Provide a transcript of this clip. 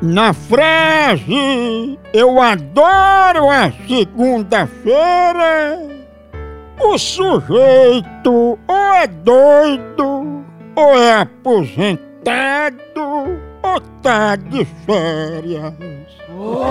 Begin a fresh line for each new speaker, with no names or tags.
Na frase Eu adoro a segunda-feira, o sujeito ou é doido, ou é aposentado, ou tá de férias.
Oh!